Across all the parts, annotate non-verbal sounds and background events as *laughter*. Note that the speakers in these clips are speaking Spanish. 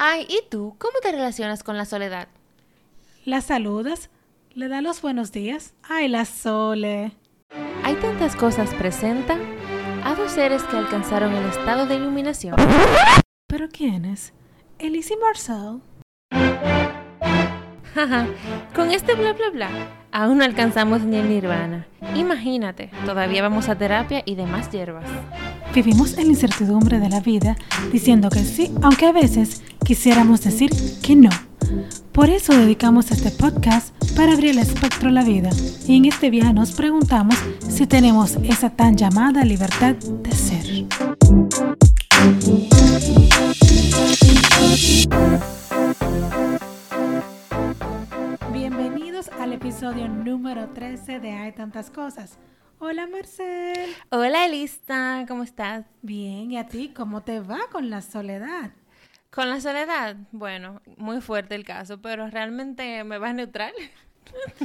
Ay, ¿y tú? ¿Cómo te relacionas con la soledad? ¿La saludas? ¿Le da los buenos días? Ay, la Sole. Hay tantas cosas presenta a dos seres que alcanzaron el estado de iluminación. ¿Pero quiénes? Elise y Marcel. Con este bla bla bla, aún no alcanzamos ni el nirvana. Imagínate, todavía vamos a terapia y demás hierbas. Vivimos en la incertidumbre de la vida diciendo que sí, aunque a veces quisiéramos decir que no. Por eso dedicamos este podcast para abrir el espectro a la vida. Y en este viaje nos preguntamos si tenemos esa tan llamada libertad de ser. Bienvenidos al episodio número 13 de Hay tantas cosas. Hola Marcel. Hola Elista, ¿cómo estás? Bien, ¿y a ti cómo te va con la soledad? Con la soledad, bueno, muy fuerte el caso, pero realmente me va neutral.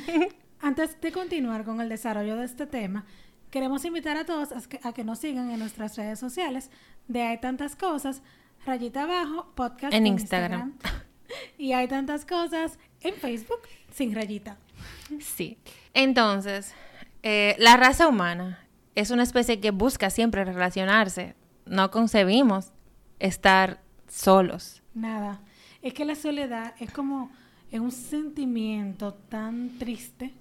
*laughs* Antes de continuar con el desarrollo de este tema, queremos invitar a todos a que, a que nos sigan en nuestras redes sociales de Hay Tantas Cosas, rayita abajo, podcast En Instagram. *laughs* y Hay Tantas Cosas en Facebook, sin rayita. Sí. Entonces, eh, la raza humana es una especie que busca siempre relacionarse. No concebimos estar solos. Nada. Es que la soledad es como es un sentimiento tan triste.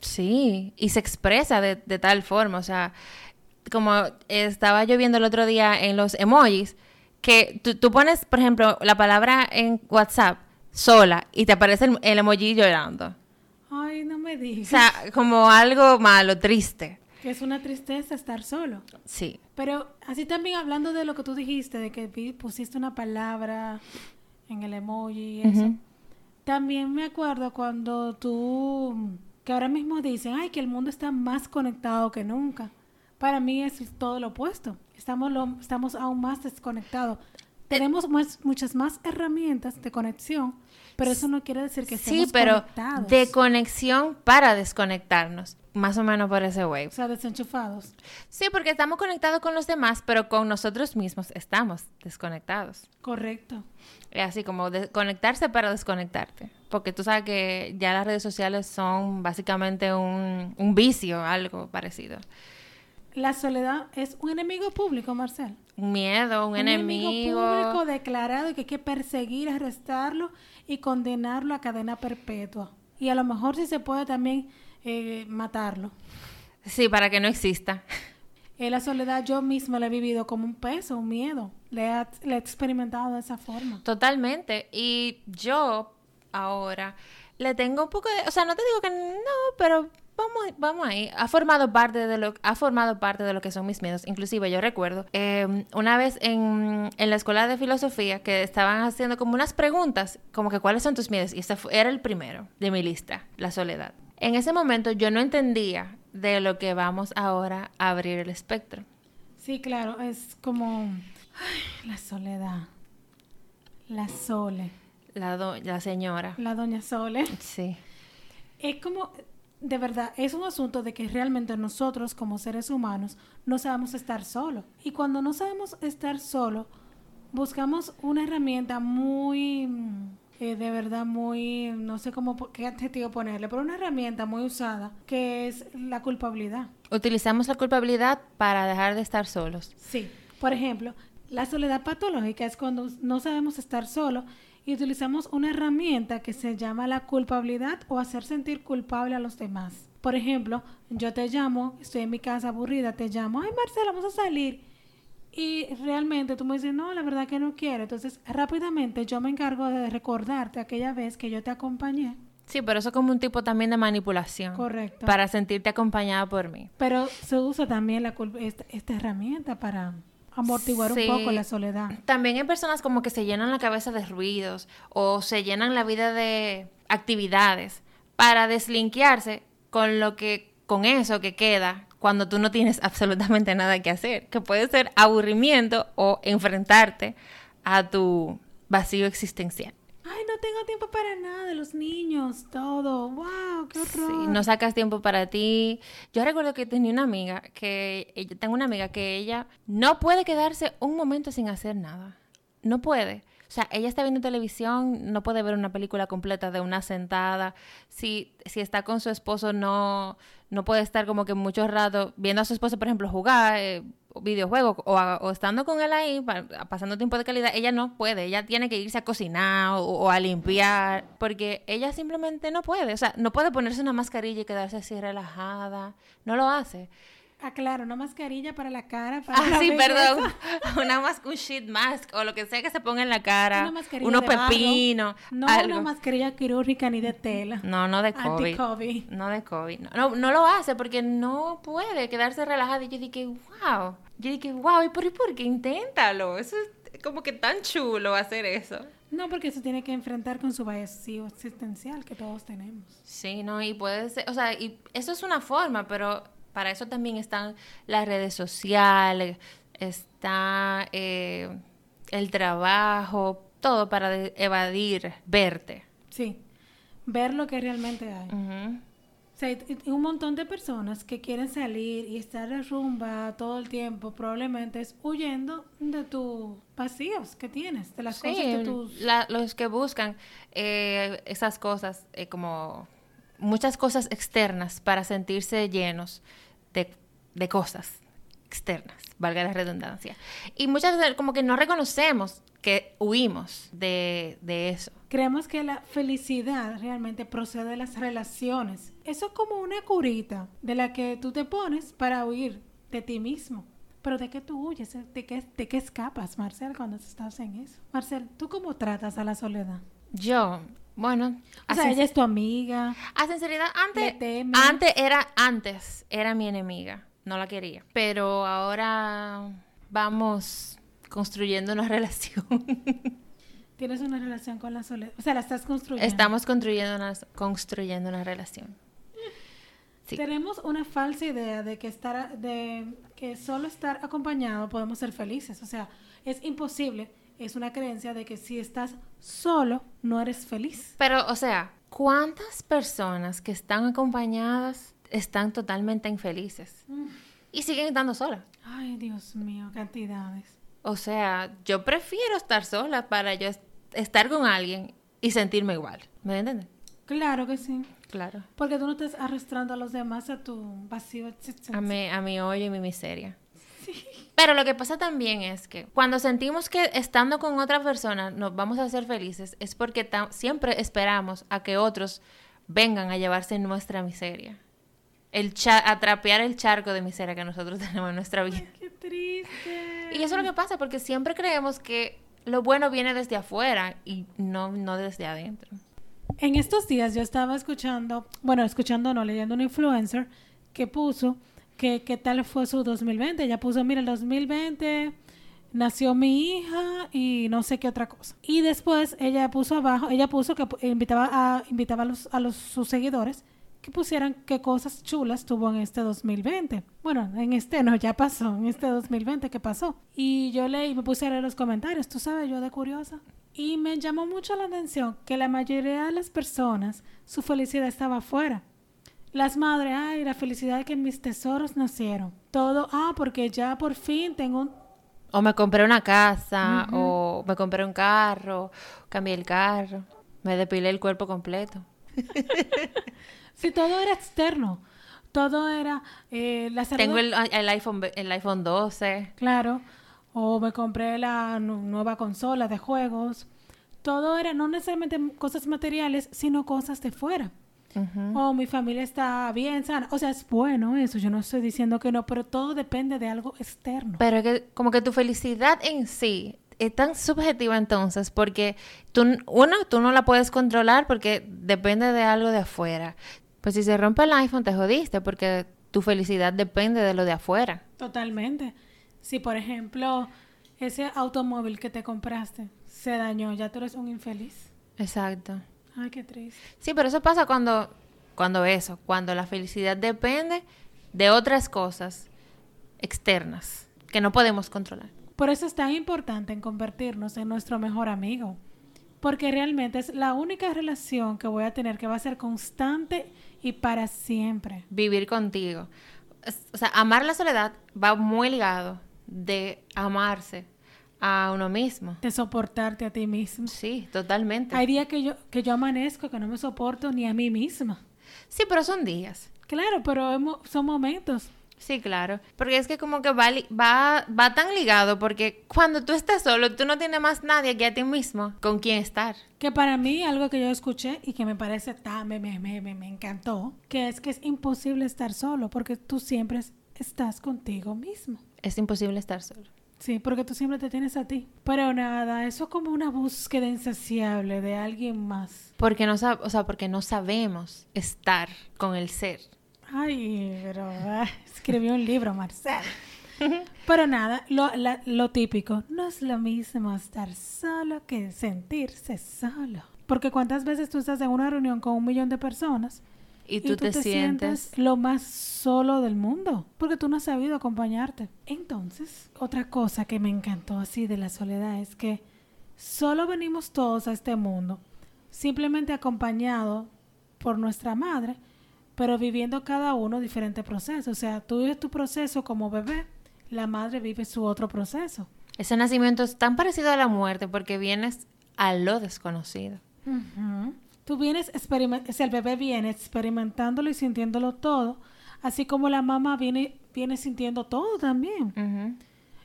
Sí, y se expresa de, de tal forma, o sea, como estaba yo viendo el otro día en los emojis, que tú, tú pones, por ejemplo, la palabra en WhatsApp sola y te aparece el, el emoji llorando. Ay, no me O digas. sea, como algo malo, triste. que es una tristeza estar solo. Sí. Pero así también hablando de lo que tú dijiste, de que pusiste una palabra en el emoji y eso. También me acuerdo cuando tú, que ahora mismo dicen, ay, que el mundo está más conectado que nunca. Para mí es todo lo opuesto. Estamos, lo, estamos aún más desconectados. Tenemos más- muchas más herramientas de conexión, pero eso no quiere decir que Sí, pero conectados. de conexión para desconectarnos. Más o menos por ese wave. o sea, desenchufados. Sí, porque estamos conectados con los demás, pero con nosotros mismos estamos desconectados. Correcto. Es así como conectarse para desconectarte. Porque tú sabes que ya las redes sociales son básicamente un, un vicio, algo parecido. La soledad es un enemigo público, Marcel. Un miedo, un, enemigo. público declarado y que hay que perseguir, arrestarlo y condenarlo a cadena perpetua. Y a lo mejor si se puede también eh, matarlo. Sí, para que no exista. Eh, la soledad yo misma la he vivido como un peso, un miedo. Le he, le he experimentado de esa forma. Totalmente. Y yo ahora le tengo un poco de, o sea, no te digo que no, pero vamos, vamos ahí. Ha formado parte de lo, ha formado parte de lo que son mis miedos. Inclusive yo recuerdo eh, una vez en, en la escuela de filosofía que estaban haciendo como unas preguntas, como que cuáles son tus miedos y ese fue- era el primero de mi lista, la soledad. En ese momento yo no entendía de lo que vamos ahora a abrir el espectro. Sí, claro, es como ay, la soledad. La Sole, La, do- la señora. la doña Sole. Sí. Es como, de verdad, es un asunto de que realmente nosotros como seres humanos no sabemos estar solos. Y cuando no sabemos estar solos, buscamos una herramienta muy, mm, eh, de verdad, muy, no sé cómo, qué adjetivo ponerle, pero una herramienta muy usada, que es la culpabilidad. Utilizamos la culpabilidad para dejar de estar solos. Sí. Por ejemplo, la soledad patológica es cuando no sabemos estar solos y utilizamos una herramienta que se llama la culpabilidad o hacer sentir culpable a los demás. Por ejemplo, yo te llamo, estoy en mi casa aburrida, te llamo, ay Marcela, vamos a salir. Y realmente tú me dices, no, la verdad que no quiero. Entonces, rápidamente yo me encargo de recordarte aquella vez que yo te acompañé. Sí, pero eso es como un tipo también de manipulación. Correcto. Para sentirte acompañada por mí. Pero se usa también la esta, esta herramienta para amortiguar Sí. un poco la soledad. También hay personas como que se llenan la cabeza de ruidos o se llenan la vida de actividades para deslinkearse con lo que, con eso que queda cuando tú no tienes *laughs* absolutamente nada que hacer, que puede ser aburrimiento o enfrentarte a tu vacío existencial. Ay, no tengo tiempo para nada, los niños, todo. Wow, qué horror. Sí, no sacas tiempo para ti. Yo recuerdo que tenía una amiga que ella- tengo una amiga que ella no puede quedarse un momento sin hacer nada. No puede. O sea, ella está viendo televisión, no puede ver una película completa de una sentada. Si, si está con su esposo, no, no puede estar como que mucho rato viendo a su esposo, por ejemplo, jugar eh, videojuegos o, o, estando con él ahí, pasando tiempo de calidad. Ella no puede, ella tiene que irse a cocinar o, o, a limpiar, porque ella simplemente no puede. O sea, no puede ponerse una mascarilla y quedarse así relajada. No lo hace. Ah, claro, una mascarilla para la cara. Para ah, sí, perdón. *laughs* Una mas un sheet mask o lo que sea que se ponga en la cara. Unos pepinos. No una mascarilla quirúrgica ni de tela. No, no de COVID. COVID. No de COVID. No, no, lo hace porque no puede quedarse relajada. Y yo dije, wow. Yo dije, wow, ¿y por, por qué? Inténtalo. Eso es como que tan chulo hacer eso. No, porque eso tiene que enfrentar con su vacío existencial que todos tenemos. Sí, no, y puede ser, o sea, y eso es una forma, pero para eso también están las redes sociales, está eh, el trabajo, todo para evadir, verte. Sí, ver lo que realmente hay. O sea, hay un montón de personas que quieren salir y estar de rumba todo el tiempo, probablemente es huyendo de tus vacíos que tienes, de las cosas de tus... los que buscan eh, esas cosas eh, como muchas cosas externas para sentirse llenos de, de cosas externas, valga la redundancia. Y muchas veces como que no reconocemos que huimos de, de, eso. Creemos que la felicidad realmente procede de las relaciones. Eso es como una curita de la que tú te pones para huir de ti mismo. Pero ¿de qué tú huyes? ¿De qué, de qué escapas, Marcel, cuando estás en eso? Marcel, ¿tú cómo tratas a la soledad? Yo, bueno, o sea, ella es tu amiga. A sinceridad, antes, antes era, antes era mi enemiga, no la quería. Pero ahora vamos construyendo una *laughs* relación. Tienes una relación con la soledad, o sea, la estás construyendo. Estamos construyendo una, construyendo una relación. Tenemos una falsa idea de que estar, de que solo estar acompañado podemos ser felices. O sea, es imposible es una creencia de que si estás solo, no eres feliz. Pero, o sea, ¿cuántas personas que están acompañadas están totalmente infelices? Mm. Y siguen estando solas. Ay, Dios mío, cantidades. O sea, yo prefiero estar sola para yo estar con alguien y sentirme igual. ¿Me entiendes? Claro que sí. Claro. Porque tú no estás arrastrando a los demás a tu vacío A mi, a mi hoyo y mi miseria. *laughs* Pero lo que pasa también es que cuando sentimos que estando con otra persona nos vamos a hacer felices, es porque siempre esperamos a que otros vengan a llevarse nuestra miseria. El atrapear el charco de miseria que nosotros *laughs* tenemos en nuestra vida. qué triste. Y eso es lo que pasa, porque siempre creemos que lo bueno viene desde afuera y no, no desde adentro. En estos días yo estaba escuchando, bueno, escuchando, no, leyendo un influencer que puso qué tal fue su 2020. Ella puso, mira, el 2020 nació mi hija y no sé qué otra cosa. Y después ella puso abajo, ella puso que invitaba a, invitaba a, los, a los, sus seguidores que pusieran qué cosas chulas tuvo en este 2020. Bueno, en este no, ya pasó, en este 2020 ¿qué pasó. Y yo leí, me puse a leer los comentarios, tú sabes, yo de curiosa. Y me llamó mucho la atención que la mayoría de las personas, su felicidad estaba afuera. Las madres, ay, la felicidad de que mis tesoros nacieron. Todo, ah, porque ya por fin tengo un... O me compré una casa, o me compré un carro, cambié el carro, me depilé el cuerpo completo. *laughs* sí, todo era externo. Todo era... Eh, la Tengo el, el, iPhone, el iPhone 12. Claro. O me compré la nueva consola de juegos. Todo era no necesariamente cosas materiales, sino cosas de fuera o mi familia está bien sana. O sea, es bueno eso, yo no estoy diciendo que no, pero todo depende de algo externo. Pero es que como que tu felicidad en sí es tan subjetiva entonces, porque tú, uno, tú no la puedes controlar porque depende de algo de afuera. Pues si se rompe el iPhone te jodiste porque tu felicidad depende de lo de afuera. Totalmente. Si por ejemplo ese automóvil que te compraste se dañó, ya tú eres un infeliz. Exacto. Ay, qué triste. Sí, pero eso pasa cuando, cuando eso, cuando la felicidad depende de otras cosas externas que no podemos controlar. Por eso es tan importante en convertirnos en nuestro mejor amigo. Porque realmente es la única relación que voy a tener que va a ser constante y para siempre. Vivir contigo. O sea, amar la soledad va muy ligado de amarse a uno mismo. De soportarte a ti mismo. Sí, totalmente. Hay días que yo, que yo amanezco, que no me soporto ni a mí misma. Sí, pero son días. Claro, pero son momentos. Sí, claro. Porque es que como que va, va, va tan ligado porque cuando tú estás solo, tú no tienes más nadie que a ti mismo con quien estar. Que para mí, algo que yo escuché y que me parece tan, me, me, me, me- me encantó, que es que es imposible estar solo porque tú siempre es- estás contigo mismo. Es imposible estar solo. Sí, porque tú siempre te tienes a ti. Pero nada, eso es como una búsqueda insaciable de alguien más. Porque no, sab- o sea, porque no sabemos estar con el ser. Ay, pero ah, escribió un libro, Marcel. *laughs* Pero nada, lo, la- lo típico, no es lo mismo estar solo que sentirse solo. Porque cuántas veces tú estás en una reunión con un millón de personas Y tú, te, sientes... lo más solo del mundo, porque tú no has sabido acompañarte. Entonces, otra cosa que me encantó así de la soledad es que solo venimos todos a este mundo, simplemente acompañados por nuestra madre, pero viviendo cada uno diferente proceso. O sea, tú vives tu proceso como bebé, la madre vive su otro proceso. Ese nacimiento es tan parecido a la muerte porque vienes a lo desconocido. Ujú. Tú vienes, sea, el bebé viene experimentándolo y sintiéndolo todo, así como la mamá viene, viene sintiendo todo también.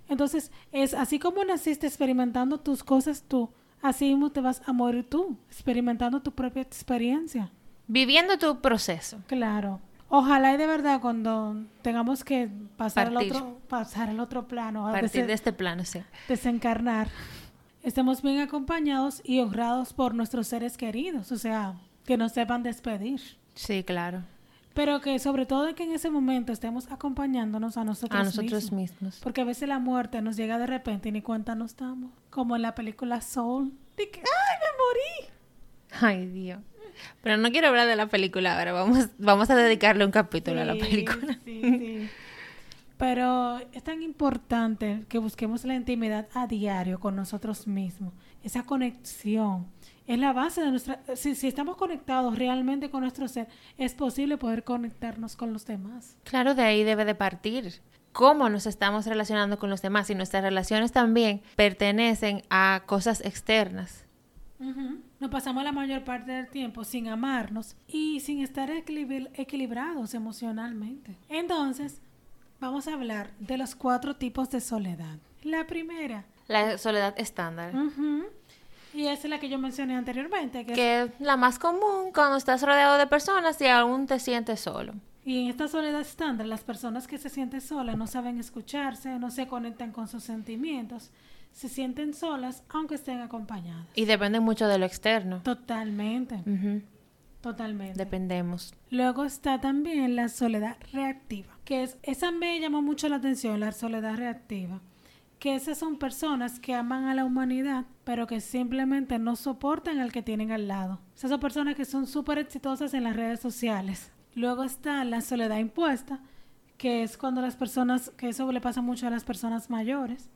Entonces, es así como naciste experimentando tus cosas tú, así mismo te vas a morir tú, experimentando tu propia experiencia. Viviendo tu proceso. Claro. Ojalá y de verdad cuando tengamos que pasar al Partir. otro, pasar al otro plano, a Partir de este plano, sí. desencarnar, estemos bien acompañados y honrados por nuestros seres queridos, o sea, que nos sepan despedir. Sí, claro. Pero que sobre todo que en ese momento estemos acompañándonos a nosotros, A nosotros mismos. mismos. Porque a veces la muerte nos llega de repente y ni cuenta nos damos. Como en la película Soul. De que, ¡ay, me morí! Ay, Dios. Pero no quiero hablar de la película ahora. Vamos, vamos a dedicarle un capítulo a la película. Sí, sí. *laughs* Pero es tan importante que busquemos la intimidad a diario con nosotros mismos. Esa conexión es la base de nuestra... Si, si estamos conectados realmente con nuestro ser, es posible poder conectarnos con los demás. Claro, de ahí debe de partir. Cómo nos estamos relacionando con los demás y nuestras relaciones también pertenecen a cosas externas. Nos pasamos la mayor parte del tiempo sin amarnos y sin estar equilibrados emocionalmente. Entonces, vamos a hablar de los cuatro tipos de soledad. La primera, La soledad estándar. y esa es la que yo mencioné anteriormente, que es- Que es la más común cuando estás rodeado de personas y aún te sientes solo. y en esta soledad estándar, las personas que se sienten solas no saben escucharse, no se conectan con sus sentimientos, se sienten solas aunque estén acompañadas. Y depende mucho de lo externo. Totalmente, Ujú. Totalmente. Dependemos. Luego está también la soledad reactiva, que es, esa me llamó mucho la atención, la soledad reactiva, que esas son personas que aman a la humanidad, pero que simplemente no soportan al que tienen al lado. Esas son personas que son súper exitosas en las redes sociales. Luego está la soledad impuesta, que es cuando las personas, que eso le pasa mucho a las personas mayores,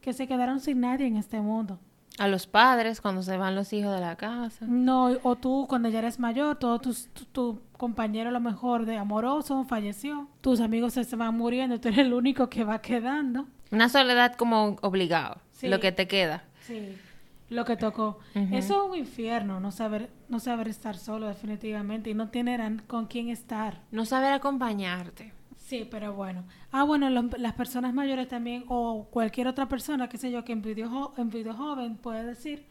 que se quedaron sin nadie en este mundo. A los padres cuando se van los hijos de la casa. No, o tú cuando ya eres mayor, todo tu, tu compañero a lo mejor de amoroso falleció, tus amigos se van muriendo, tú eres el único que va quedando. Una soledad como obligado. Sí. Lo que te queda. Sí. Lo que tocó. Eso es un infierno, no saber, no saber estar solo definitivamente y no tener con quién estar. No saber acompañarte. Sí, pero bueno. Ah, bueno, lo- las personas mayores también, o cualquier otra persona, qué sé yo, que en video, jo- joven puede decir,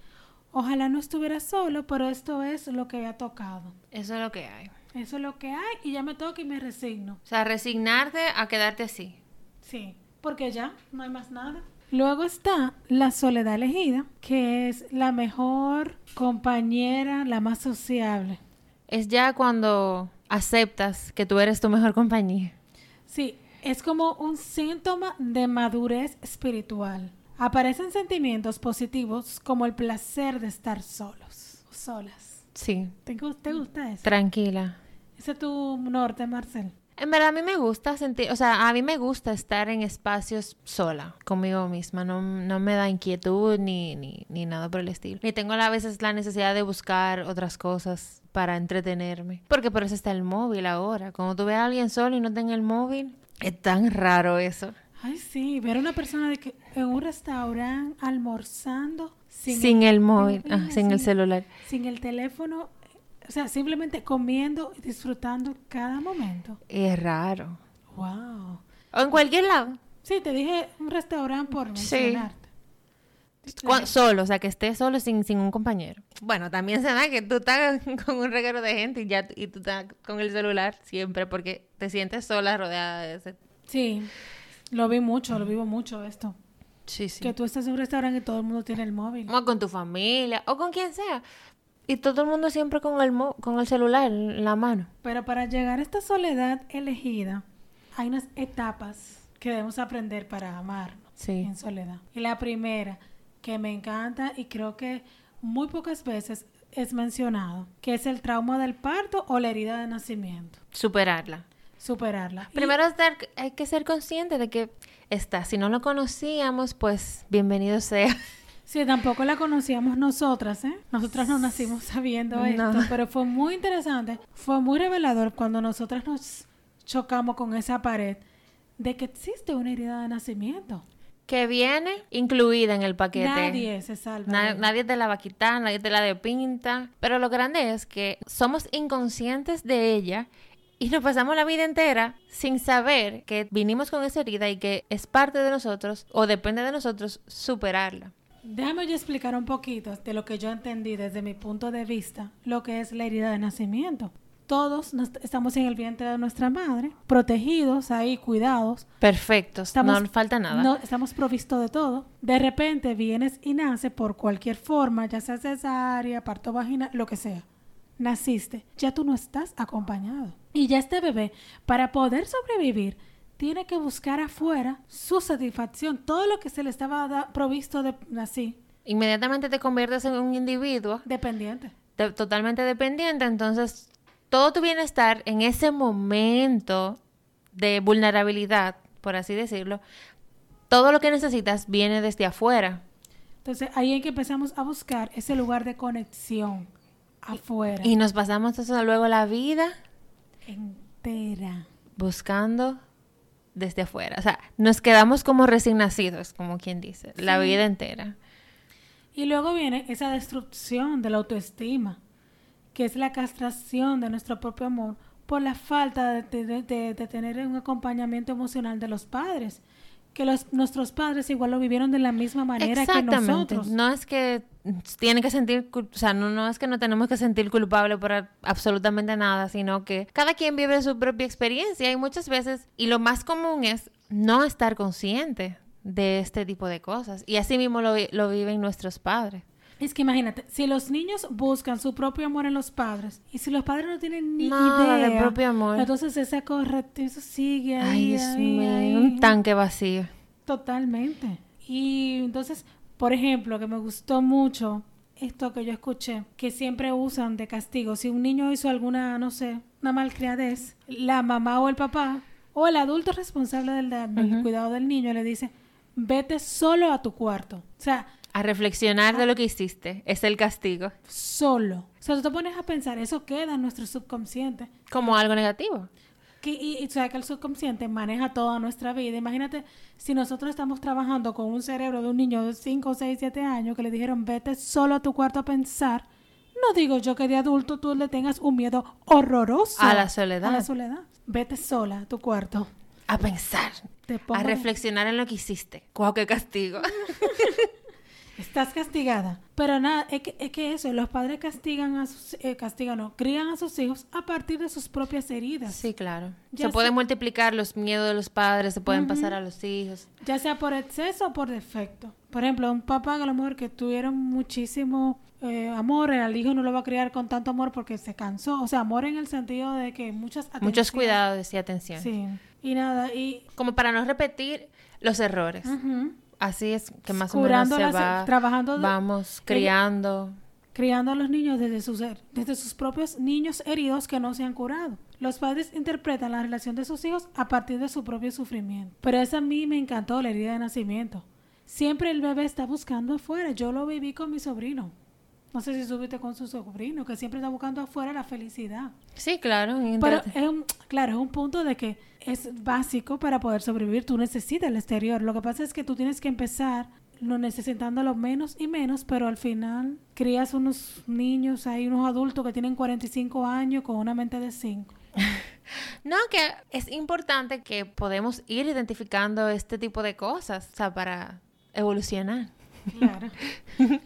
ojalá no estuviera solo, pero esto es lo que ha tocado. Eso es lo que hay. Eso es lo que hay y ya me toca y me resigno. O sea, resignarte a quedarte así. Sí, porque ya no hay más nada. Luego está la soledad elegida, que es la mejor compañera, la más sociable. Es ya cuando aceptas que tú eres tu mejor compañía. Sí, es como un síntoma de madurez espiritual. Aparecen sentimientos positivos como el placer de estar solos o solas. Sí, ¿Te, gu- te gusta eso? tranquila. Ese es tu norte, Marcel. En verdad a mí me gusta sentir, o sea, a mí me gusta estar en espacios sola, conmigo misma. No, no me da inquietud ni, ni, ni nada por el estilo. Ni tengo a veces la necesidad de buscar otras cosas para entretenerme. Porque por eso está el móvil ahora. Cuando tú ves a alguien solo y no tenga el móvil, es tan raro eso. Ay, sí, ver a una persona de que en un restaurante almorzando sin, Sin el móvil, ah, sin el celular. sin el teléfono, o sea, simplemente comiendo y disfrutando cada momento. Es raro. Wow. O en cualquier lado. Sí, te dije un restaurante por Sí. Cu- Solo, o sea, que estés solo sin, sin un compañero. Bueno, también se da que tú estás *laughs* con un reguero de gente y ya y tú estás con el celular siempre porque te sientes sola rodeada de ese. Sí, lo vi mucho, lo vivo mucho esto. Sí, sí. Que tú estás en un restaurante y todo el mundo tiene el móvil. O con tu familia o con quien sea. Y todo el mundo siempre con el, mo- con el celular en la mano. Pero para llegar a esta soledad elegida, hay unas etapas que debemos aprender para amar Sí. en soledad. Y la primera, que me encanta y creo que muy pocas veces es mencionado, que es el trauma del parto o la herida de nacimiento. Superarla. Superarla. Primero hay que ser consciente de que está. Si no lo conocíamos, pues bienvenido sea. *laughs* Sí, tampoco la conocíamos nosotras, ¿eh? Nosotras no nacimos sabiendo No. esto, pero fue muy interesante, fue muy revelador cuando nosotras nos chocamos con esa pared de que existe una herida de nacimiento. Que viene incluida en el paquete. Nadie se salva. Na- de nadie te la va a quitar, nadie te la depinta. Pero lo grande es que somos inconscientes de ella y nos pasamos la vida entera sin saber que vinimos con esa herida y que es parte de nosotros o depende de nosotros superarla. Déjame yo explicar un poquito de lo que yo entendí desde mi punto de vista, lo que es la herida de nacimiento. Todos nos- estamos en el vientre de nuestra madre, protegidos ahí, cuidados. Perfectos, Estamos- no falta nada. No, estamos provistos de todo. De repente vienes y naces por cualquier forma, ya sea cesárea, parto vaginal, lo que sea. Naciste, ya tú no estás acompañado. Y ya este bebé, para poder sobrevivir, tiene que buscar afuera su satisfacción, todo lo que se le estaba da- provisto de así, Inmediatamente te conviertes en un individuo dependiente. de- totalmente dependiente, entonces todo tu bienestar en ese momento de vulnerabilidad, por así decirlo, todo lo que necesitas viene desde afuera. Entonces ahí es que empezamos a buscar ese lugar de conexión afuera, Y nos pasamos luego la vida entera. buscando desde afuera. O sea, nos quedamos como recién nacidos, como quien dice, la vida entera. Y luego viene esa destrucción de la autoestima, que es la castración de nuestro propio amor por la falta de, de- de- de tener un acompañamiento emocional de los padres, que los, nuestros padres igual lo vivieron de la misma manera que nosotros. No es que tienen que sentir, o sea, no, no es que no tenemos que sentir culpable por absolutamente nada, sino que cada quien vive su propia experiencia y muchas veces, y lo más común es no estar consciente de este tipo de cosas. Y así mismo lo, lo viven nuestros padres. Es que imagínate, si los niños buscan su propio amor en los padres y si los padres no tienen ni Nada de idea, propio amor. entonces ese correctivo sigue ahí, Ay, Dios ahí, mío, ahí. un tanque vacío. Totalmente. Y entonces, por ejemplo, que me gustó mucho esto que yo escuché, que siempre usan de castigo. Si un niño hizo alguna, no sé, una malcriadez, la mamá o el papá o el adulto responsable del, cuidado del niño le dice, vete solo a tu cuarto. O sea, A reflexionar de lo que hiciste es el castigo. solo. O sea, tú te pones a pensar, eso queda en nuestro subconsciente. Como algo negativo. Que, y, y sabes que el subconsciente maneja toda nuestra vida. Imagínate si nosotros estamos trabajando con un cerebro de un niño de 5, 6, 7 años que le dijeron vete solo a tu cuarto a pensar. No digo yo que de adulto tú le tengas un miedo horroroso A la soledad. A la soledad. Vete sola a tu cuarto. A pensar. Te A reflexionar en lo que hiciste. ¡Guau, qué castigo! *laughs* Estás castigada. Pero nada, es que, es que eso, los padres castigan a sus, eh, castigan, no, crían a sus hijos a partir de sus propias heridas. Sí, claro. Ya se pueden multiplicar los miedos de los padres, se pueden pasar a los hijos. ya sea por exceso o por defecto. Por ejemplo, un papá que a lo mejor que tuvieron muchísimo eh, amor, al hijo no lo va a criar con tanto amor porque se cansó. O sea, amor en el sentido de que muchas Muchos cuidados y atención. Sí. Y nada, y Como para no repetir los errores. ujú, Así es que más o menos se va. trabajando vamos criando. criando a los niños desde sus, her- desde sus propios niños heridos que no se han curado. Los padres interpretan la relación de sus hijos a partir de su propio sufrimiento. Pero esa a mí me encantó, la herida de nacimiento. Siempre el bebé está buscando afuera. Yo lo viví con mi sobrino. No sé si subiste con su sobrino, que siempre está buscando afuera la felicidad. Sí, claro. Pero es un, claro, es un punto de que es básico para poder sobrevivir. Tú necesitas el exterior. Lo que pasa es que tú tienes que empezar no necesitándolo menos y menos, pero al final crías unos niños, hay unos adultos que tienen 45 años con una mente de 5. *laughs* No, que es importante que podemos ir identificando este tipo de cosas, o sea, para evolucionar. Claro. *laughs*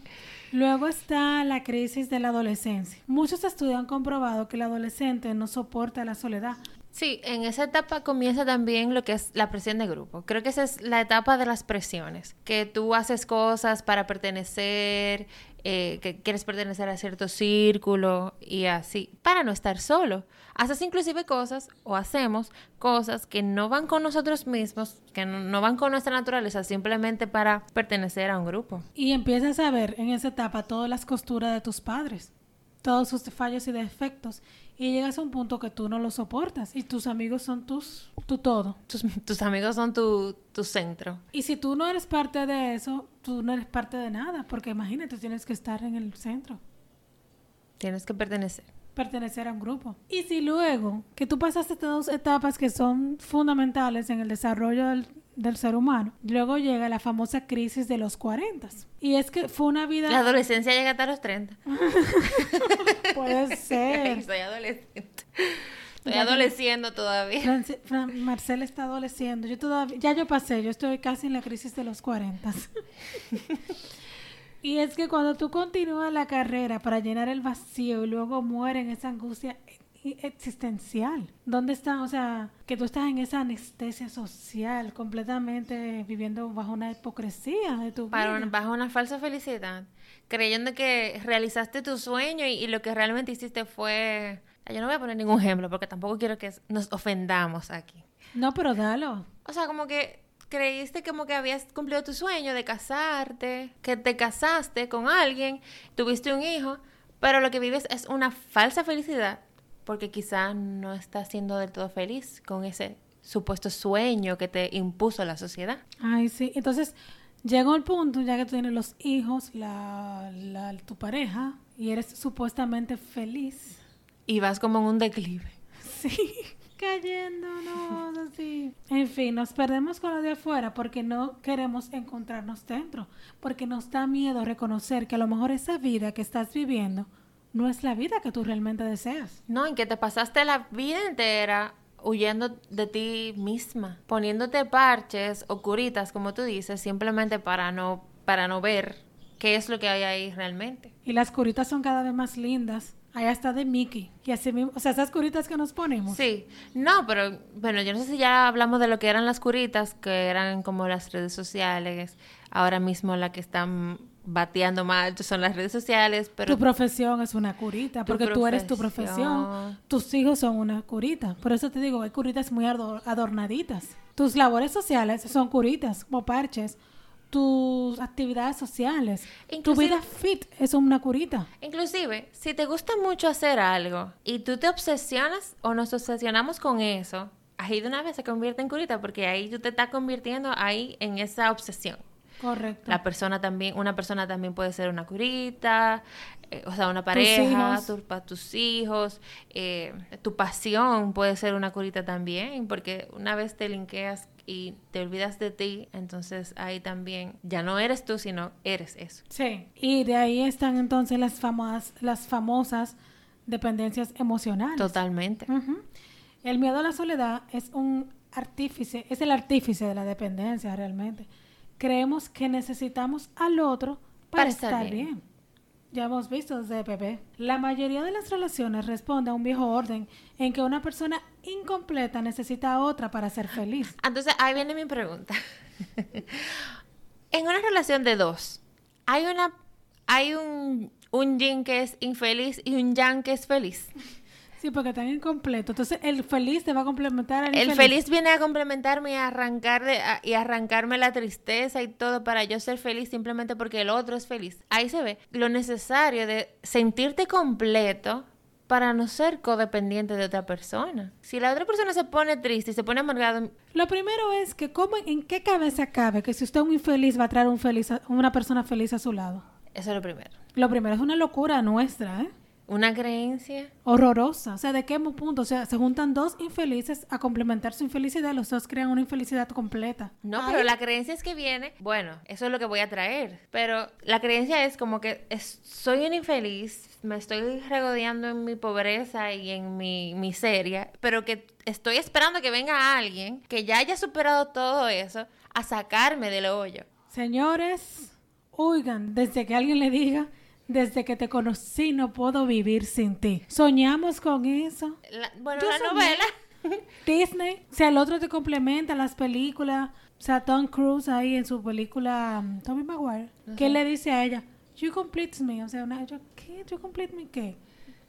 Luego está la crisis de la adolescencia. Muchos estudios han comprobado que el adolescente no soporta la soledad. Sí, en esa etapa comienza también lo que es la presión de grupo. Creo que esa es la etapa de las presiones, que tú haces cosas para pertenecer, eh, que quieres pertenecer a cierto círculo y así, para no estar solo. Haces inclusive cosas o hacemos cosas que no van con nosotros mismos, que no, van con nuestra naturaleza, simplemente para pertenecer a un grupo. Y empiezas a ver en esa etapa todas las costuras de tus padres, todos sus fallos y defectos y llegas a un punto que tú no lo soportas y tus amigos son tus tu todo. Tus, amigos son tu, tu, centro. Y si tú no eres parte de eso, tú no eres parte de nada, porque imagínate, tienes que estar en el centro. Tienes que pertenecer. Pertenecer a un grupo. Y si luego que tú pasaste dos etapas que son fundamentales en el desarrollo del, del ser humano. Luego llega la famosa crisis de los 40. Y es que fue una vida... La adolescencia llega hasta los 30. *laughs* Puede *laughs* ser. Soy adolescente. Estoy adoleciendo todavía. Marcela está adoleciendo. Yo todavía, ya yo pasé, yo estoy casi en la crisis de los 40. *laughs* y es que cuando tú continúas la carrera para llenar el vacío y luego muere en esa angustia existencial. ¿Dónde está? O sea, que tú estás en esa anestesia social, completamente viviendo bajo una hipocresía de tu vida. Bajo una falsa felicidad, creyendo que realizaste tu sueño y, lo que realmente hiciste fue... Yo no voy a poner ningún ejemplo porque tampoco quiero que nos ofendamos aquí. No, pero dalo. O sea, como que creíste como que habías cumplido tu sueño de casarte, que te casaste con alguien, tuviste un hijo, pero lo que vives es una falsa felicidad porque quizá no estás siendo del todo feliz con ese supuesto sueño que te impuso la sociedad. Ay, sí. Entonces, llegó el punto, ya que tú tienes los hijos, la, tu pareja, y eres supuestamente feliz. Y vas como en un declive. Sí, *laughs* cayéndonos así. En fin, nos perdemos con lo de afuera porque no queremos encontrarnos dentro, porque nos da miedo reconocer que a lo mejor esa vida que estás viviendo no es la vida que tú realmente deseas. No, en que te pasaste la vida entera huyendo de ti misma, poniéndote parches o curitas, como tú dices, simplemente para no, para no ver qué es lo que hay ahí realmente. Y las curitas son cada vez más lindas. Ahí está de Mickey. Y así mismo, o sea, esas curitas que nos ponemos. Sí. No, pero bueno, yo no sé si ya hablamos de lo que eran las curitas, que eran como las redes sociales, ahora mismo la que están bateando mal son las redes sociales, pero... Tu profesión es una curita, porque tú eres tu profesión. Tus hijos son una curita. Por eso te digo, hay curitas muy adornaditas. Tus labores sociales son curitas, como parches. Tus actividades sociales. tu vida fit es una curita. Inclusive, si te gusta mucho hacer algo y tú te obsesionas o nos obsesionamos con eso, ahí de una vez se convierte en curita porque ahí tú te estás convirtiendo ahí en esa obsesión. Correcto. La persona también, una persona también puede ser una curita, eh, o sea, una pareja, tus hijos, eh, tu pasión puede ser una curita también, porque una vez te linkeas y te olvidas de ti, entonces ahí también ya no eres tú, sino eres eso. Sí, y de ahí están entonces las famosas, las famosas dependencias emocionales. Totalmente. El miedo a la soledad es un artífice, es el artífice de la dependencia realmente creemos que necesitamos al otro para, estar, bien. Ya hemos visto desde bebé. La mayoría de las relaciones responde a un viejo orden en que una persona incompleta necesita a otra para ser feliz. *laughs* Entonces, ahí viene mi pregunta. *laughs* en una relación de dos, hay una hay un, un yin que es infeliz y un yang que es feliz. Sí, porque están incompleto. Entonces, el feliz te va a complementar al El feliz viene a complementarme y a, arrancar de, y arrancarme la tristeza y todo para yo ser feliz simplemente porque el otro es feliz. Ahí se ve lo necesario de sentirte completo para no ser codependiente de otra persona. Si la otra persona se pone triste y se pone amargado... Lo primero es que cómo, en qué cabeza cabe que si usted es muy feliz va a traer un feliz una persona feliz a su lado. Eso es lo primero. Lo primero es una locura nuestra, ¿eh? Una creencia. Horrorosa. O sea, ¿de qué punto? O sea, se juntan dos infelices a complementar su infelicidad. Los dos crean una infelicidad completa. No, Ay, pero la creencia es que viene, bueno, eso es lo que voy a traer, pero la creencia es como que es- soy un infeliz, me estoy regodeando en mi pobreza y en mi miseria, pero que estoy esperando que venga alguien que ya haya superado todo eso a sacarme del hoyo. Señores, oigan, desde que alguien le diga, desde que te conocí no puedo vivir sin ti. Soñamos con eso. La- bueno, Yo la soñé. novela. *laughs* Disney, o sea, el otro te complementa las películas. O sea, Tom Cruise ahí en su película um, Tommy Maguire, que él le dice a ella, You complete me. O sea, una, yo, ¿qué? ¿You complete me qué?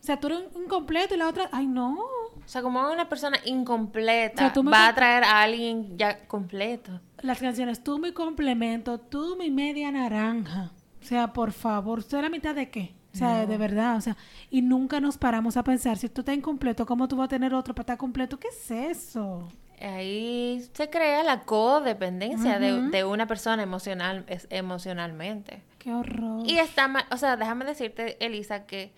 O sea, tú eres incompleto y la otra, ay, no. O sea, como una persona incompleta O sea, tú me va a traer a alguien ya completo. Las canciones, tú mi complemento, tú mi media naranja. O sea, por favor, ¿usted la mitad de qué? O sea, de verdad, o sea, y nunca nos paramos a pensar, si tú estás incompleto, ¿cómo tú vas a tener otro para estar completo? ¿Qué es eso? Ahí se crea la codependencia de, de una persona emocional, es- emocionalmente. Qué horror. Y está mal, o sea, déjame decirte, Elisa, que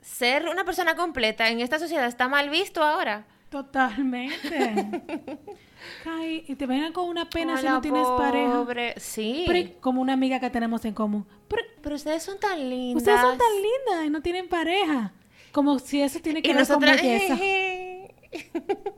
ser una persona completa en esta sociedad está mal visto ahora. Totalmente. *laughs* Ay, y te vengan con una pena si no tienes pareja. pobre. Sí. Pero, como una amiga que tenemos en común. Pero Pero ustedes son tan lindas. ustedes son tan lindas y no tienen pareja. Como si eso tiene que Y ver con nosotras... belleza. *laughs*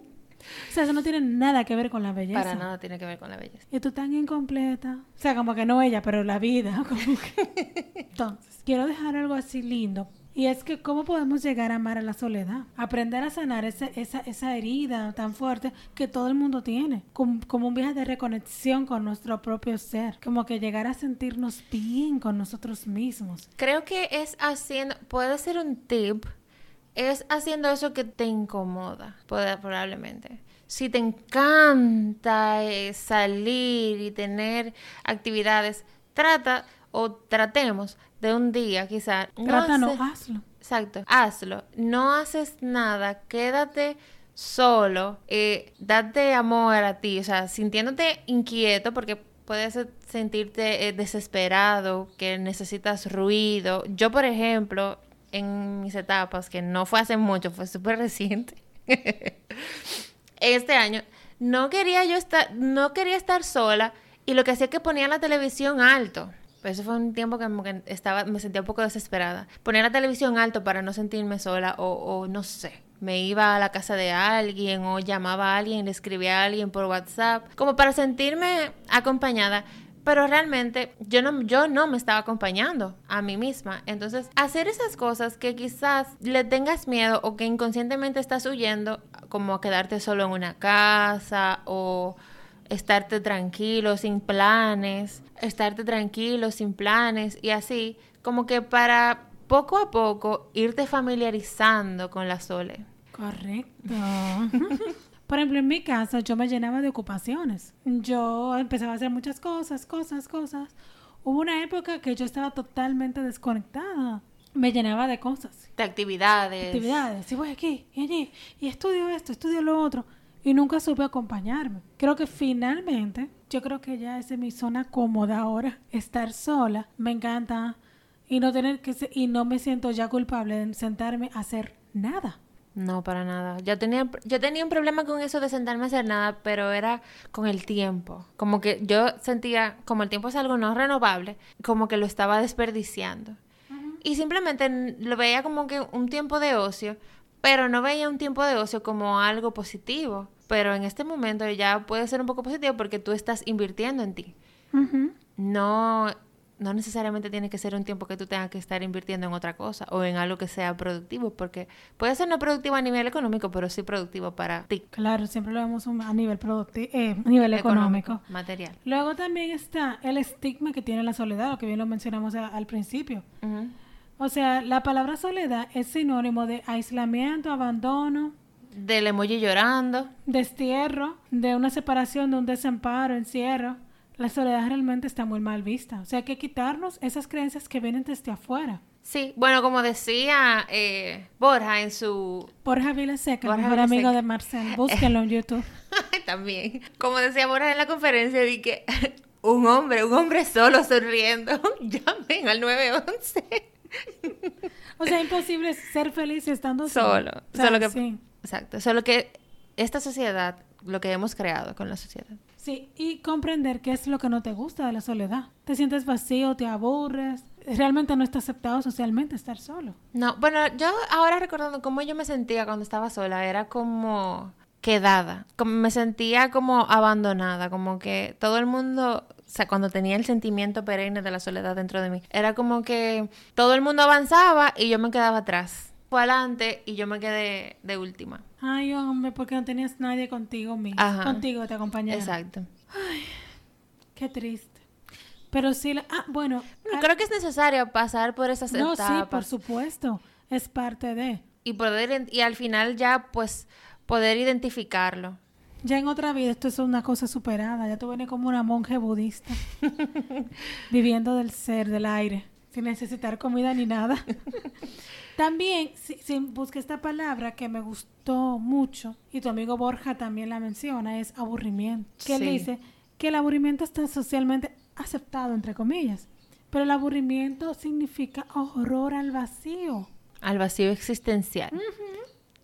O sea, eso no tiene nada que ver con la belleza. Para nada tiene que ver con la belleza. Y tú tan incompleta. O sea, como que no ella, pero la vida. *laughs* Como que... *laughs* Entonces, quiero dejar algo así lindo. Y es que cómo podemos llegar a amar a la soledad. Aprender a sanar ese- esa, esa herida tan fuerte que todo el mundo tiene. Como, como un viaje de reconexión con nuestro propio ser. Como que llegar a sentirnos bien con nosotros mismos. Creo que es haciendo, puede ser un tip, es haciendo eso que te incomoda, probablemente. Si te encanta eh, salir y tener actividades, trata o tratemos de un día quizá. No, hace- hazlo. Exacto, hazlo. No haces nada, quédate solo, eh, date amor a ti, o sea, sintiéndote inquieto porque puedes sentirte eh, desesperado, que necesitas ruido. Yo, por ejemplo, en mis etapas, que no fue hace mucho, fue súper *laughs* reciente, este año, no quería yo estar, no quería estar sola y lo que hacía es que ponía la televisión alto. Eso fue un tiempo que, estaba, me sentía un poco desesperada. Ponía la televisión alto para no sentirme sola o, o no sé. Me iba a la casa de alguien o llamaba a alguien, le escribía a alguien por WhatsApp, como para sentirme acompañada. Pero realmente yo no, yo no me estaba acompañando a mí misma. Entonces, hacer esas cosas que quizás le tengas miedo o que inconscientemente estás huyendo, como a quedarte solo en una casa o estarte tranquilo, sin planes, estarte tranquilo, sin planes y así, como que para poco a poco irte familiarizando con la sole. Correcto. *laughs* Por ejemplo, en mi caso, yo me llenaba de ocupaciones. Yo empezaba a hacer muchas cosas, cosas, cosas. Hubo una época que yo estaba totalmente desconectada. Me llenaba de cosas, De actividades. actividades. Y voy aquí y allí. Y estudio esto, estudio lo otro. Y nunca supe acompañarme. Creo que finalmente, yo creo que ya es mi zona cómoda ahora. Estar sola. Me encanta. Y no tener que se- y no me siento ya culpable de sentarme a hacer nada. No, para nada. Yo tenía, yo tenía un problema con eso de sentarme a hacer nada, pero era con el tiempo. Como que yo sentía, como el tiempo es algo no renovable, como que lo estaba desperdiciando. Y simplemente lo veía como que un tiempo de ocio, pero no veía un tiempo de ocio como algo positivo. Pero en este momento ya puede ser un poco positivo porque tú estás invirtiendo en ti. No, no necesariamente tiene que ser un tiempo que tú tengas que estar invirtiendo en otra cosa o en algo que sea productivo, porque puede ser no productivo a nivel económico, pero sí productivo para ti. Claro, siempre lo vemos a nivel eh, a nivel económico. material. Luego también está el estigma que tiene la soledad, lo que bien lo mencionamos a- al principio. O sea, la palabra soledad es sinónimo de aislamiento, abandono, Del emoji llorando. destierro, de una separación, de un desamparo, encierro. La soledad realmente está muy mal vista. O sea, hay que quitarnos esas creencias que vienen desde afuera. Sí, bueno, como decía eh, Borja en su... Borja Vilaseca, Borja mejor amigo de Marcel. Búsquenlo en YouTube. *laughs* También. Como decía Borja en la conferencia, di que *laughs* un hombre, un hombre solo sonriendo, *laughs* llamen al 911. O sea, imposible ser feliz estando Solo. O sea, Solo que, sí. Exacto. Solo que esta sociedad, lo que hemos creado con la sociedad. Sí, y comprender qué es lo que no te gusta de la soledad. Te sientes vacío, te aburres. Realmente no está aceptado socialmente estar solo. No, bueno, yo ahora recordando cómo yo me sentía cuando estaba sola, era como quedada, como me sentía como abandonada, como que todo el mundo, o sea, cuando tenía el sentimiento perenne de la soledad dentro de mí, era como que todo el mundo avanzaba y yo me quedaba atrás, fue adelante y yo me quedé de última. Ay, hombre, porque no tenías nadie contigo. Ajá. Contigo te acompañara. Exacto. Qué triste. Pero sí, la- ah, bueno. Bueno, ah, creo que es necesario pasar por esas no, sí, por etapas supuesto. Es parte de. y poder y al final ya pues poder identificarlo. Ya en otra vida esto es una cosa superada. Ya tú vienes como una monje budista. *laughs* viviendo del ser, del aire. Sin necesitar comida ni nada. *laughs* también, si, si busqué esta palabra que me gustó mucho, y tu amigo Borja también la menciona, es aburrimiento. Que él dice que el aburrimiento está socialmente aceptado, entre comillas. Pero el aburrimiento significa horror al vacío. Al vacío existencial.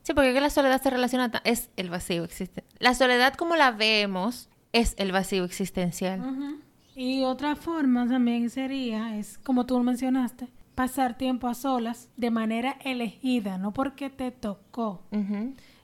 Sí, porque que la soledad se relaciona, es el vacío existencial. La soledad como la vemos es el vacío existencial. Y otra forma también sería, es como tú mencionaste, pasar tiempo a solas de manera elegida, no porque te tocó.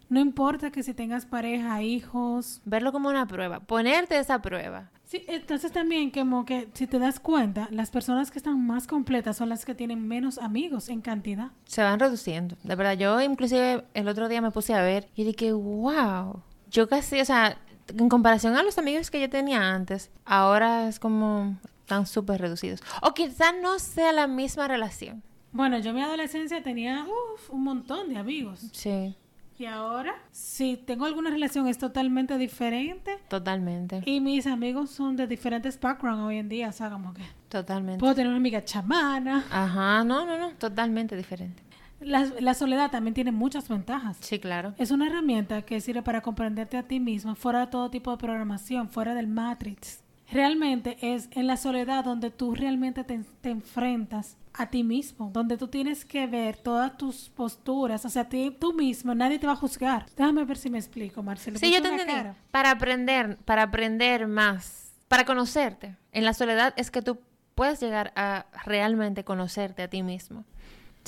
No importa que si tengas pareja, hijos. Verlo como una prueba, ponerte esa prueba. Sí, entonces también como que si te das cuenta, las personas que están más completas son las que tienen menos amigos en cantidad. Se van reduciendo. De verdad, yo inclusive el otro día me puse a ver y dije, wow, yo casi, o sea, en comparación a los amigos que yo tenía antes, ahora es como están súper reducidos. O quizá no sea la misma relación. Bueno, yo en mi adolescencia tenía uf, un montón de amigos. Sí, Y ahora, si tengo alguna relación es totalmente diferente. totalmente. Y mis amigos son de diferentes backgrounds hoy en día, o sea, como que Totalmente. puedo tener una amiga chamana. Ajá, no, no, no, totalmente diferente. La, la soledad también tiene muchas ventajas. Sí, claro. Es una herramienta que sirve para comprenderte a ti mismo fuera de todo tipo de programación, fuera del Matrix. Realmente es en la soledad donde tú realmente te, te enfrentas a ti mismo, donde tú tienes que ver todas tus posturas, o sea, ti- tú mismo, nadie te va a juzgar. Déjame ver si me explico, Marcelo. Sí, yo te entendí. cara. Para aprender, para aprender más, para conocerte. En la soledad es que tú puedes llegar a realmente conocerte a ti mismo,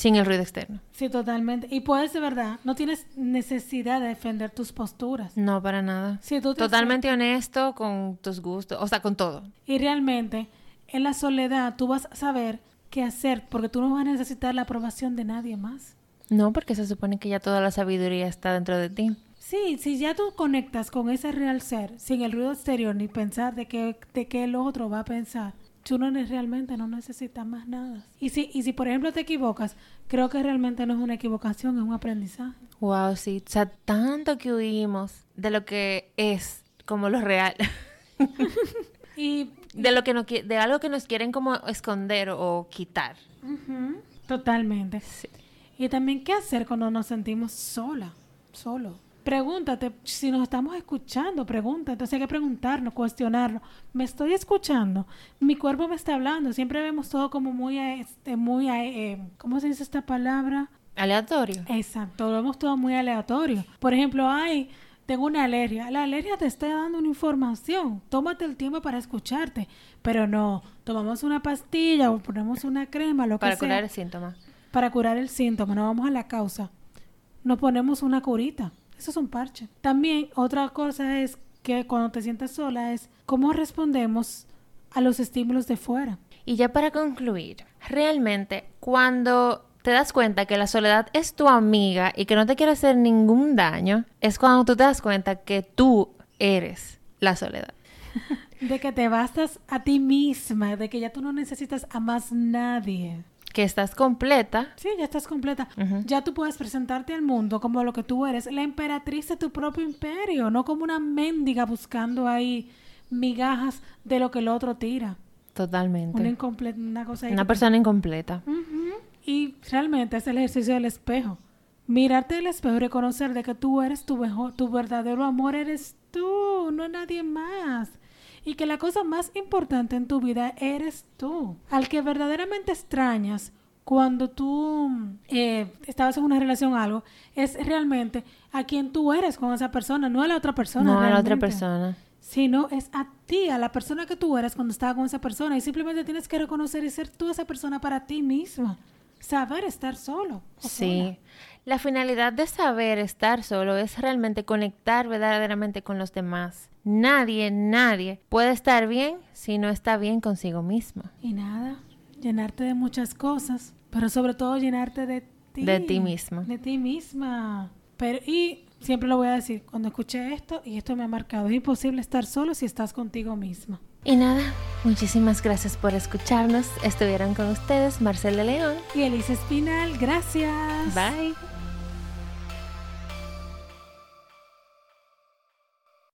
sin el ruido externo. Sí, totalmente. Y puedes de verdad, no tienes necesidad de defender tus posturas. No, para nada. Si tú te Totalmente honesto con tus gustos, o sea, con todo. Y realmente, en la soledad, tú vas a saber qué hacer, porque tú no vas a necesitar la aprobación de nadie más. No, porque se supone que ya toda la sabiduría está dentro de ti. Sí, si ya tú conectas con ese real ser, sin el ruido exterior, ni pensar de que, de que el otro va a pensar, tú no realmente no necesitas más nada. Y si, y si por ejemplo te equivocas, creo que realmente no es una equivocación, es un aprendizaje. Wow, sí. O sea, tanto que huimos de lo que es como lo real. *laughs* Y de lo que no, de algo que nos quieren como esconder o, quitar. Totalmente. Y también qué hacer cuando nos sentimos sola, solo. Pregúntate, si nos estamos escuchando, pregunta. Entonces hay que preguntarnos, cuestionarnos. ¿Me estoy escuchando? Mi cuerpo me está hablando. Siempre vemos todo como muy, este, muy, eh, eh, ¿cómo se dice esta palabra? Aleatorio. Exacto, lo vemos todo muy aleatorio. Por ejemplo, ay, tengo una alergia. La alergia te está dando una información. Tómate el tiempo para escucharte. Pero no, tomamos una pastilla o ponemos una crema, lo para que sea, curar el síntoma. para curar el síntoma. No vamos a la causa. Nos ponemos una curita. Eso es un parche. También otra cosa es que cuando te sientes sola es cómo respondemos a los estímulos de fuera. Y ya para concluir, realmente cuando te das cuenta que la soledad es tu amiga y que no te quiere hacer ningún daño, es cuando tú te das cuenta que tú eres la soledad. *laughs* De que te bastas a ti misma, de que ya tú no necesitas a más nadie. Que estás completa. Sí, ya estás completa. Ya tú puedes presentarte al mundo como lo que tú eres, la emperatriz de tu propio imperio, no como una mendiga buscando ahí migajas de lo que el otro tira. Totalmente. Una, cosa Una persona incompleta. Y realmente es el ejercicio del espejo. Mirarte el espejo y reconocer de que tú eres tu, mejor, tu verdadero amor, eres tú, no nadie más. Y que la cosa más importante en tu vida eres tú. Al que verdaderamente extrañas cuando tú eh, estabas en una relación o algo, es realmente a quien tú eres con esa persona, no a la otra persona. No a la otra persona. Sino es a ti, a la persona que tú eres cuando estaba con esa persona. Y simplemente tienes que reconocer y ser tú esa persona para ti misma. Saber estar solo. sola. La finalidad de saber estar solo es realmente conectar verdaderamente con los demás. Nadie, nadie puede estar bien si no está bien consigo mismo. Y nada, llenarte de muchas cosas, pero sobre todo llenarte de ti. De ti misma. De ti misma. Pero, y siempre lo voy a decir, cuando escuché esto, y esto me ha marcado, es imposible estar solo si estás contigo misma. Y nada, muchísimas gracias por escucharnos. Estuvieron con ustedes Marcela León. Y Elisa Espinal, gracias. Bye.